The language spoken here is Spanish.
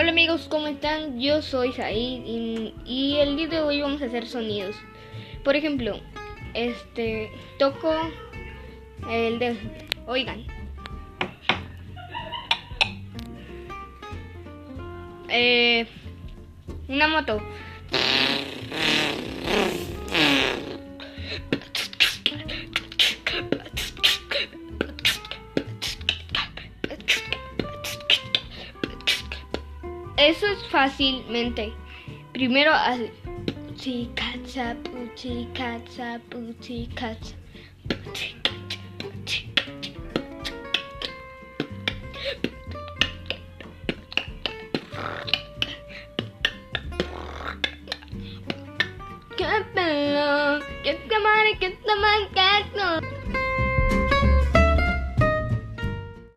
Hola amigos, ¿cómo están? Yo soy Said y, el día de hoy vamos a hacer sonidos. Por ejemplo, este toco el de oigan. Eh, una moto. Eso es fácilmente. Primero hace puchi catsa, puchi catsa, puchi catsa, puchi catsa, puchi catsa. ¡Qué pelo! ¡Qué cámara! ¡Qué tamaño!